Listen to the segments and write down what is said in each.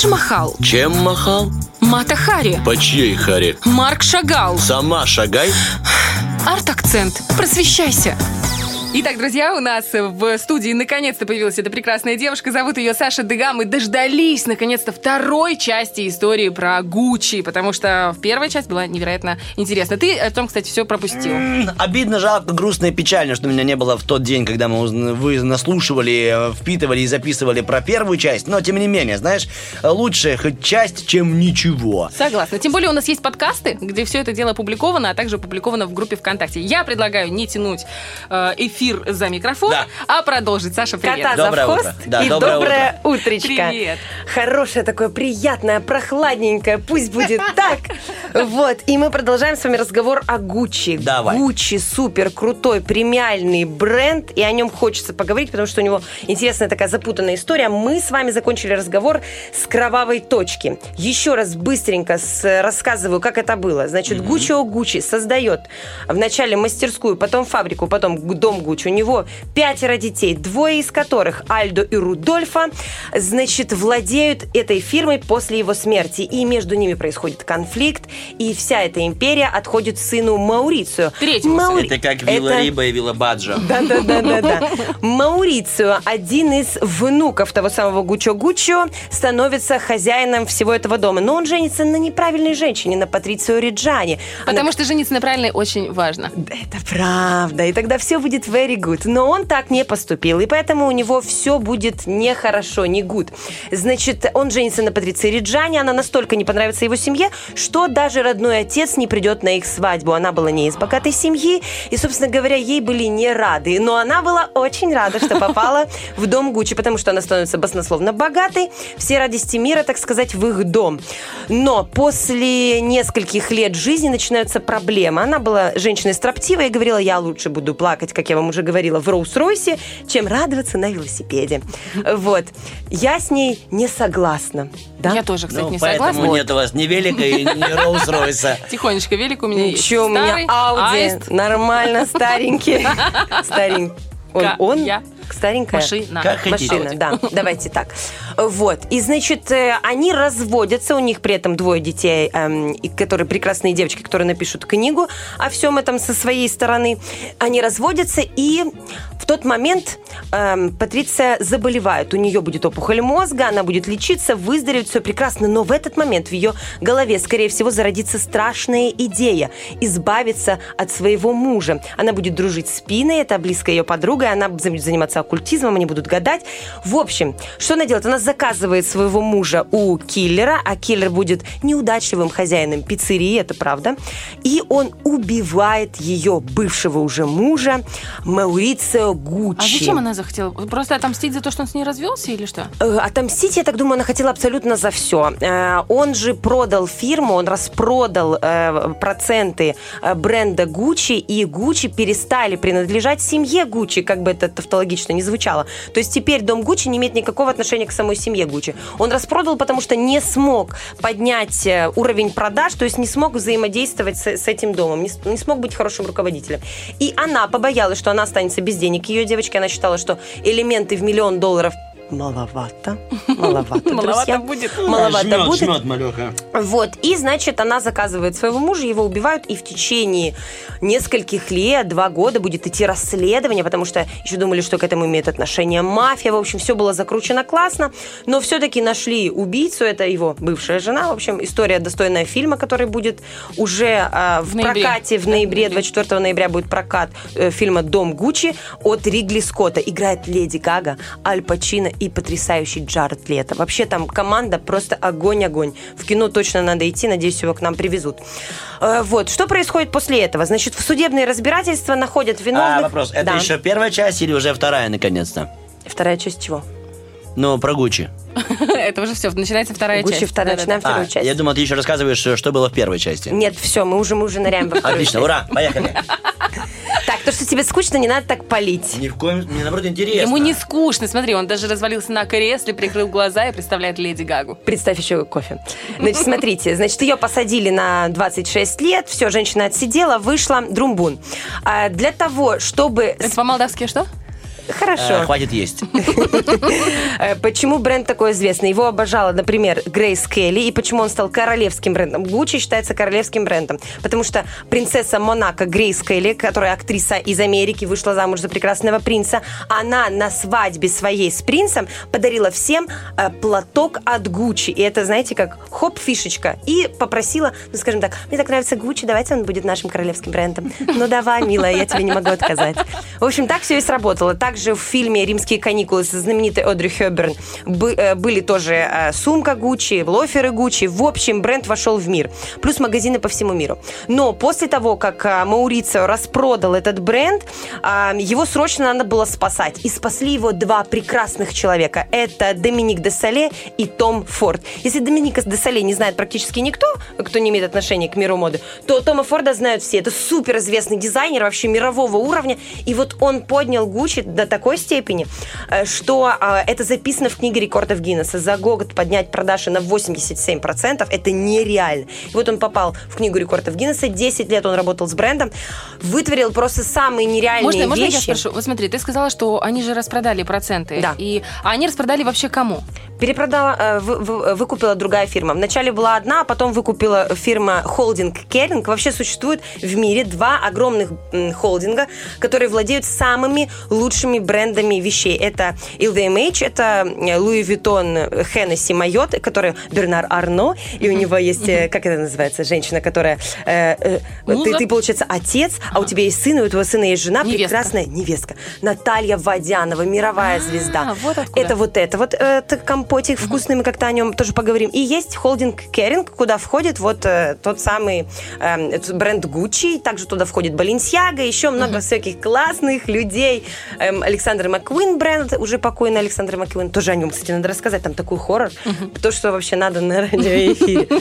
Тадж Махал, Чем махал? Мата Хари, По чьей харе? Марк Шагал, Сама шагай. арт-акцент. Просвещайся. Итак, друзья, у нас в студии наконец-то появилась эта прекрасная девушка. Зовут ее Саша Дега. Мы дождались, наконец-то, второй части истории про Гуччи, потому что в первой часть была невероятно интересна. Ты о том, кстати, все пропустил. Обидно, жалко, грустно и печально, что меня не было в тот день, когда мы вы наслушивали, впитывали и записывали про первую часть. Но, тем не менее, знаешь, лучше хоть часть, чем ничего. Согласна. Тем более у нас есть подкасты, где все это дело опубликовано, а также опубликовано в группе ВКонтакте. Я предлагаю не тянуть э, эфир за микрофон, Да. а продолжить. Саша, привет. Кота за Доброе хвост утро. Да, и доброе доброе, утречко. Привет. Хорошее такое, приятное, прохладненькое, пусть будет так. Вот, и мы продолжаем с вами разговор о Гуччи. Давай. Гуччи супер крутой премиальный бренд, и о нем хочется поговорить, потому что у него интересная такая запутанная история. Мы с вами закончили разговор с кровавой точки. Еще раз быстренько с- рассказываю, как это было. Значит, Гуччи о Гуччи создает вначале мастерскую, потом фабрику, потом дом Гуччи. У него пятеро детей, двое из которых, Альдо и Рудольфа, значит, владеют этой фирмой после его смерти. И между ними происходит конфликт, и вся эта империя отходит сыну Маурицию. Третьему. Маури- Это как Вилла Это- Риба и Вилла Баджа. да, да, да, да, да. Маурицио, один из внуков того самого Гуччо Гуччо, становится хозяином всего этого дома. Но он женится на неправильной женщине, на Патрицио Риджани. Потому что жениться на правильной очень важно. Да, Это правда, и тогда все будет very good. Но он так не поступил, и поэтому у него все будет нехорошо, не good. Значит, он женится на Патриции Риджани, она настолько не понравится его семье, что даже родной отец не придет на их свадьбу. Она была не из богатой семьи, и, собственно говоря, ей были не рады. Но она была очень рада, что попала в дом Гуччи, потому что она становится баснословно богатой. Все радости мира, так сказать, в их дом. Но после нескольких лет жизни начинаются проблемы. Она была женщиной строптивой и говорила, я лучше буду плакать, как я вам уже говорила, в Роуз-Ройсе, чем радоваться на велосипеде. Вот. Я с ней не согласна. Да? Я тоже, кстати, Ну, не поэтому согласна. нет у вас ни велика и ни Роллс-Ройса. Тихонечко, велик у меня есть. Ничего, у меня Ауди. Нормально, старенький. Старенький. Он, он я. старенькая. машина. Как хотите. Машина, да. Давайте так. Вот. И, значит, э, они разводятся, у них при этом двое детей, эм, которые прекрасные девочки, которые напишут книгу о всем этом со своей стороны. Они разводятся, и в тот момент эм, Патриция заболевает. У нее будет опухоль мозга, она будет лечиться, выздороветь, все прекрасно. Но в этот момент в ее голове, скорее всего, зародится страшная идея избавиться от своего мужа. Она будет дружить с Пиной, это близкая ее подруга, и она будет заниматься оккультизмом, они будут гадать. В общем, что она делает? Она заказывает своего мужа у киллера, а киллер будет неудачливым хозяином пиццерии, это правда. И он убивает ее бывшего уже мужа Маурицио А Гуччи. зачем она захотела? Просто отомстить за то, что он с ней развелся или что? Э, Отомстить, я так думаю, она хотела абсолютно за все. Он же продал фирму, он распродал э, проценты э, бренда Гуччи, и Гуччи перестали принадлежать семье Гуччи, как бы это тавтологично не звучало. То есть теперь дом Гуччи не имеет никакого отношения к самой семье Гуччи. Он распродал, потому что не смог поднять э, уровень продаж, то есть не смог взаимодействовать с, с этим домом, не, не смог быть хорошим руководителем. И она побоялась, что она останется без денег. Ее девочки, она считала, что элементы в миллион долларов маловато. Маловато, Маловато друзья. будет. Маловато Жмет, будет. жмет, малеха. Вот, и, значит, она заказывает своего мужа, его убивают, и в течение нескольких лет, два года будет идти расследование, потому что еще думали, что к этому имеет отношение мафия, в общем, все было закручено классно, но все-таки нашли убийцу, это его бывшая жена, в общем, история достойная фильма, который будет уже а, в, В ноябре. прокате в ноябре, в ноябре. 24 ноября будет прокат э, фильма «Дом Гуччи» от Ридли Скотта. Играет Леди Гага, Аль Пачино и потрясающий Джаред Лето. Вообще там команда просто огонь-огонь. В кино точно надо идти, надеюсь, его к нам привезут. Э, Вот, что происходит после этого? Значит, в судебные разбирательства находят виновных. А, вопрос. Это Да. еще первая часть или уже вторая, наконец-то? Вторая часть чего? Ну, про Гуччи. Это уже все, начинается вторая Гуччи часть. вторая, начинаем вторую А, часть. я думал, ты еще рассказываешь, что было в первой части. Нет, все, мы уже, мы уже ныряем во вторую Отлично, ура, поехали. Так, то, что тебе скучно, не надо так палить. Ни в коем... Мне, наоборот, интересно. Ему не скучно, смотри, он даже развалился на кресле, прикрыл глаза и представляет Леди Гагу. Представь еще кофе. Значит, смотрите, значит, ее посадили на 26 лет, все, женщина отсидела, вышла, друмбун. А для того, чтобы... Это по-молдавски что? Хорошо. Э, Хватит есть. Э, Почему бренд такой известный? Его обожала, например, Грейс Келли. И почему он стал королевским брендом? Гуччи считается королевским брендом. Потому что принцесса Монако Грейс Келли, которая актриса из Америки, вышла замуж за прекрасного принца, она на свадьбе своей с принцем подарила всем э, платок от Гуччи. И это, знаете, как хоп, фишечка. И попросила, ну, скажем так, мне так нравится Гуччи, давайте он будет нашим королевским брендом. Ну, давай, милая, я тебе не могу отказать. В общем, так все и сработало. Также в фильме «Римские каникулы» со знаменитой Одри Хёберн э, были тоже э, сумка Гуччи, лоферы Гуччи. В общем, бренд вошел в мир. Плюс магазины по всему миру. Но после того, как э, Маурицио распродал этот бренд, его срочно надо было спасать. И спасли его два прекрасных человека. Это Доминик де Соле и Том Форд. Если Доминика де Соле не знает практически никто, кто не имеет отношения к миру моды, то Тома Форда знают все. Это супер известный дизайнер вообще мирового уровня. И вот он поднял Гуччи до такой степени, э, что э, это записано в книге рекордов Гиннесса. За год поднять продажи на 87% это нереально. И вот он попал в книгу рекордов Гиннесса. 10 лет он работал с брендом. Вытворил просто самые нереальные Можно, можно я вещи. спрошу? Вот смотри, ты сказала, что они же распродали проценты. Да. И, а они распродали вообще кому? Перепродала, э, вы- выкупила другая фирма. Вначале была одна, а потом выкупила фирма Холдинг Керинг. Вообще существует в мире два огромных холдинга, которые владеют самыми лучшими брендами вещей. Это LVMH, это э, Louis Vuitton, Hennessy, Майот, который Бернар Арно, и у него есть, э, как это называется, женщина, которая... э, э, ты, ты, получается, отец, а у тебя есть сын, и у твоего сына есть жена, Невестка. прекрасная невестка. Наталья Водянова, мировая А, звезда. вот. Это вот это вот э, компотик вкусный, мы как-то о нем тоже поговорим. И есть холдинг Керинг, куда входит вот э, тот самый э, этот бренд Гуччи, также туда входит Баленсиага, еще много всяких классных людей. Эм, Александр Маккуин бренд, уже покойный Александр Маккуин, тоже о нем, кстати, надо рассказать, там такой хоррор, то, что вообще надо на радиоэфире.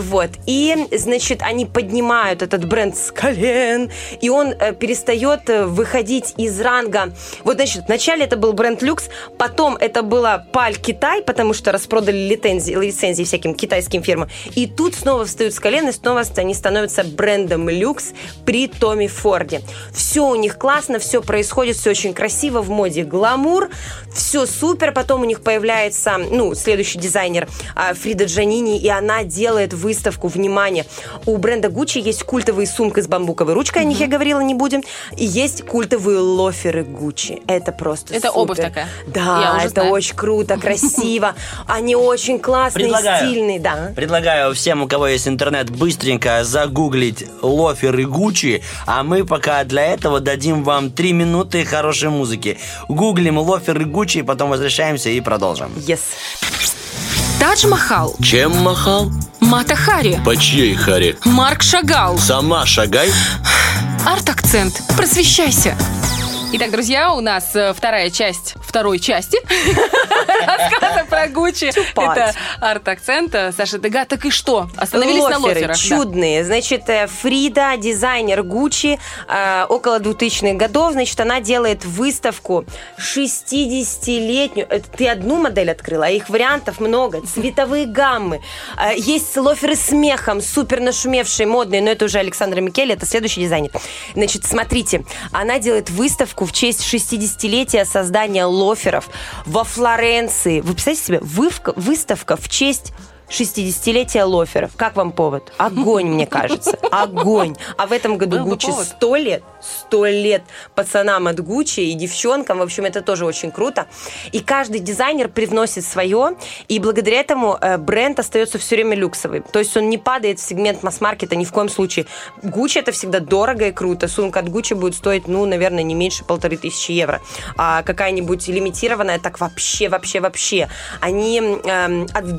Вот. И, значит, они поднимают этот бренд с колен, и он э, перестает э, выходить из ранга. Вот, значит, вначале это был бренд люкс, потом это было Паль Китай, потому что распродали лицензии, лицензии всяким китайским фирмам. И тут снова встают с колен, и снова они становятся брендом люкс при Томе Форде. Все у них классно, все происходит, все очень красиво, в моде гламур, все супер. Потом у них появляется, ну, следующий дизайнер а, Фрида Джанини, и она делает выставку, внимание, у бренда Гуччи есть культовые сумки с бамбуковой ручкой, о них я говорила, не будем, и есть культовые лоферы Гуччи. Это просто Это супер. обувь такая? Я Да, уже это знаю. очень круто, красиво. Они очень классные, Предлагаю. стильные, да. Предлагаю всем, у кого есть интернет, быстренько загуглить лофер и Гуччи, а мы пока для этого дадим вам три минуты хорошей музыки. Гуглим лофер и Гуччи, потом возвращаемся и продолжим. Yes. Тадж Махал, Чем махал? Мата Хари, По чьей харе? Марк Шагал, Сама шагай. Арт-акцент. Просвещайся. Итак, друзья, у нас э, вторая часть второй части рассказа про Гуччи. Это арт-акцент. э, Саша Дега. Так и что? Остановились на Лоферы лоферах. чудные. Значит, э, Фрида, дизайнер Гуччи, около 2000-х годов, значит, она делает выставку 60-летнюю. Это Ты одну модель открыла, а их вариантов много. Цветовые гаммы. Есть лоферы с мехом, супер нашумевшие, модные, но это уже Александра Микеле, это следующий дизайнер. Значит, смотрите, она делает выставку в честь 60-летия создания лоферов во Флоренции. Вы представляете себе, выставка в честь 60-летия лоферов. Как вам повод? Огонь, мне кажется. Огонь. А в этом году Был бы Гуччи повод. 100 лет. 100 лет пацанам от Гуччи и девчонкам. В общем, это тоже очень круто. И каждый дизайнер привносит свое. И благодаря этому э, бренд остается все время люксовый. То есть он не падает в сегмент масс-маркета ни в коем случае. Гуччи это всегда дорого и круто. Сумка от Гуччи будет стоить, ну, наверное, не меньше полторы тысячи евро. А какая-нибудь лимитированная, так вообще, вообще, вообще. Они эм, от- в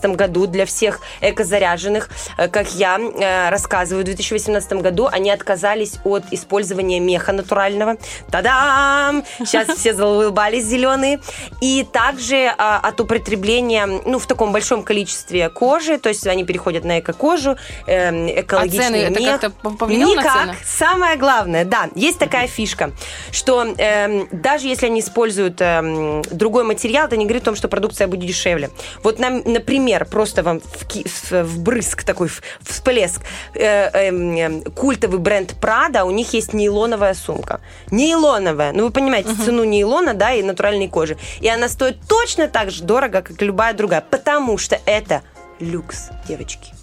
2018 году для всех экозаряженных, э, как я э, рассказываю, в 2018 году они отказались от использования меха натурального. Та-дам! Сейчас все заулыбались зеленые. И также а, от употребления, ну, в таком большом количестве кожи, то есть они переходят на эко-кожу, эм, экологичный А цены, это мех. как-то повлияло на Никак. цены? Самое главное, да, есть такая фишка, что эм, даже если они используют эм, другой материал, это не говорит о том, что продукция будет дешевле. Вот, нам, например, пример, просто вам в, вбрызг такой, всплеск. Э, эм, эм, культовый бренд Prada, у них есть нейлоновая сумка. Нейлоновая. Ну, вы понимаете, цену нейлона, да, и натуральной кожи. И она стоит точно так же дорого, как и любая другая, потому что это люкс, девочки.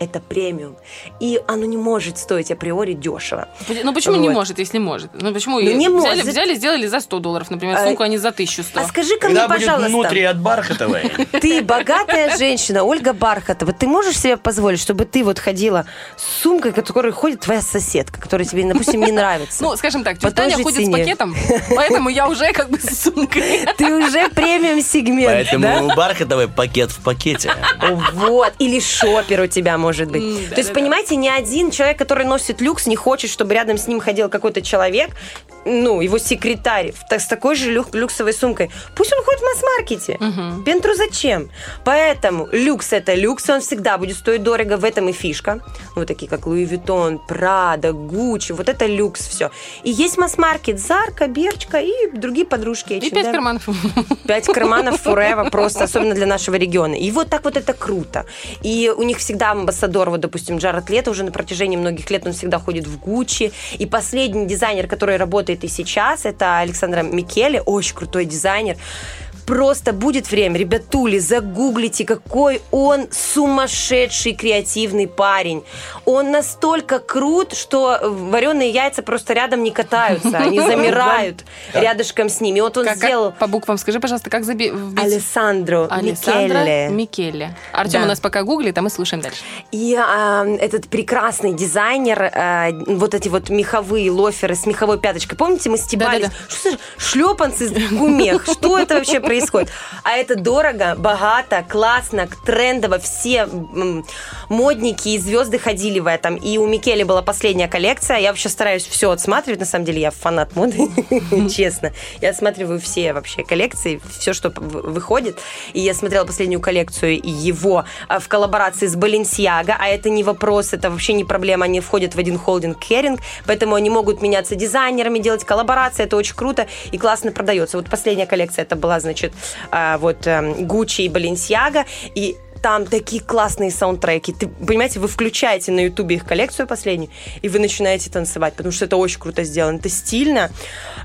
Это премиум. И оно не может стоить априори дешево. Ну почему не Вот. может, если может? Ну почему Ну, и не взяли, может. взяли, сделали за 100 долларов, например, А, сумку, а не за 1100. А скажи-ка мне, Когда будет пожалуйста, внутри от бархатовой. ты богатая женщина, Ольга Бархатова, ты можешь себе позволить, чтобы ты вот ходила с сумкой, которой ходит твоя соседка, которая тебе, допустим, не нравится? Ну, скажем так, По тетя Таня той же ходит с цене. пакетом, поэтому я уже как бы с сумкой. Ты уже премиум сегмент, Поэтому да? у бархатовой пакет в пакете. Вот, или шопер у тебя может быть. М, То есть, да-да-да. понимаете, ни один человек, который носит люкс, не хочет, чтобы рядом с ним ходил какой-то человек, ну, его секретарь, в- с такой же люк- люксовой сумкой. Пусть он ходит в масс-маркете. Pentru зачем? Поэтому люкс это люкс, и он всегда будет стоить дорого, в этом и фишка. Вот такие, как Луи Виттон, Прада, Гуччи, вот это люкс все. И есть масс-маркет, Зарка, Бершка и другие подружки. И пять карманов. Пять карманов Forever просто, особенно для нашего региона. И вот так вот это круто. И у них всегда амбассадор, вот, допустим, Джаред Лето уже на протяжении многих лет он всегда ходит в Гуччи. И последний дизайнер, который работает и сейчас, это Алессандро Микеле, очень крутой дизайнер. Просто будет время, ребятули, загуглите, какой он сумасшедший креативный парень. Он настолько крут, что вареные яйца просто рядом не катаются, они замирают рядышком с ними. Вот он сделал по буквам скажи, пожалуйста, как заби... вбить? Алессандро Алессандро Микеле. Микеле. Артем у нас пока гуглит, а мы слушаем дальше. И а, этот прекрасный дизайнер, а, вот эти вот меховые лоферы с меховой пяточкой. Помните, мы стебались? Что за шлепанцы в гумех? Что это вообще происходит? А это дорого, богато, классно, трендово. Все модники и звезды ходили в этом. И у Микеле была последняя коллекция. Я вообще стараюсь все отсматривать. На самом деле я фанат моды, честно. Я осматриваю все вообще коллекции, все, что выходит. И я смотрела последнюю коллекцию его а, в коллаборации с Balenciaga, а это не вопрос, это вообще не проблема. Они входят в один холдинг Керинг, поэтому они могут меняться дизайнерами, делать коллаборации. Это очень круто и классно продается. Вот последняя коллекция это была, значит, а, вот эм, Gucci и Balenciaga. И там такие классные саундтреки. Ты, понимаете, вы включаете на Ютубе их коллекцию последнюю, и вы начинаете танцевать, потому что это очень круто сделано. Это стильно.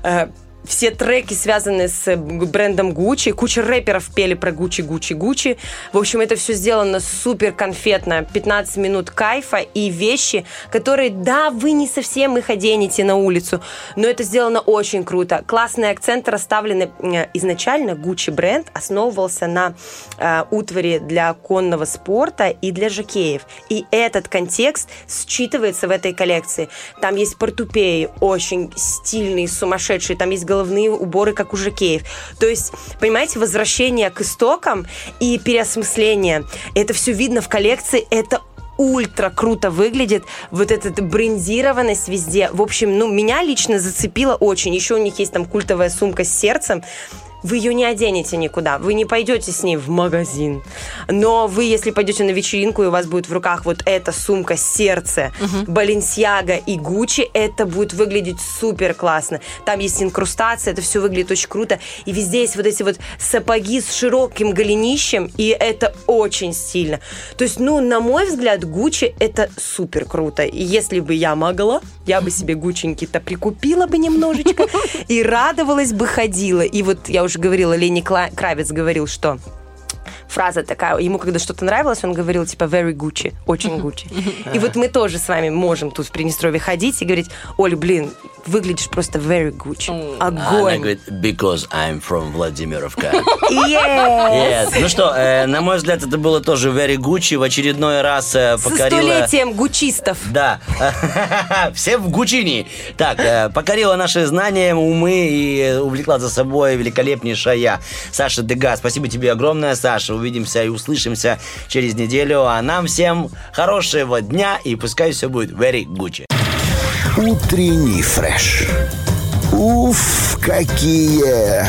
Э, все треки связаны с э, брендом Gucci. Куча рэперов пели про Gucci, Gucci, Gucci. В общем, это все сделано супер конфетно. 15 минут кайфа и вещи, которые, да, вы не совсем их оденете на улицу, но это сделано очень круто. Классные акценты расставлены. Изначально Gucci бренд основывался на э, утвари для конного спорта и для жокеев. И этот контекст считывается в этой коллекции. Там есть портупеи, очень стильные, сумасшедшие. Там есть головные уборы, как у жокеев. То есть, понимаете, возвращение к истокам и переосмысление. Это все видно в коллекции. Это ультра круто выглядит, вот эта брендированность везде. В общем, ну, меня лично зацепило очень. Еще у них есть там культовая сумка с сердцем. Вы ее не оденете никуда, вы не пойдете с ней в магазин. Но вы, если пойдете на вечеринку, и у вас будет в руках вот эта сумка сердце, Баленсиага и Гуччи, это будет выглядеть супер классно. Там есть инкрустация, это все выглядит очень круто. И везде есть вот эти вот сапоги с широким голенищем, и это очень стильно. То есть, ну, на мой взгляд, Гуччи это супер круто. И если бы я могла, я бы себе гученьки-то прикупила бы немножечко и радовалась бы, ходила. И вот я уже говорила, Лени Кравец говорил, что фраза такая, ему когда что-то нравилось, он говорил типа very Gucci, очень Gucci. И вот мы тоже с вами можем тут в Приднестровье ходить и говорить, Оль, блин, выглядишь просто very Gucci. А Она Огонь. говорит, because I'm from Владимировка. Yes. Yes. Ну что, э, на мой взгляд, это было тоже very Gucci. В очередной раз э, Со покорила... столетием гучистов. Да. Все в Гучини. Так, э, покорила наши знания, умы и э, увлекла за собой великолепнейшая Саша Дега. Спасибо тебе огромное, Саша. Увидимся и услышимся через неделю. А нам всем хорошего дня и пускай все будет very Gucci. Утренний фреш. Уф, какие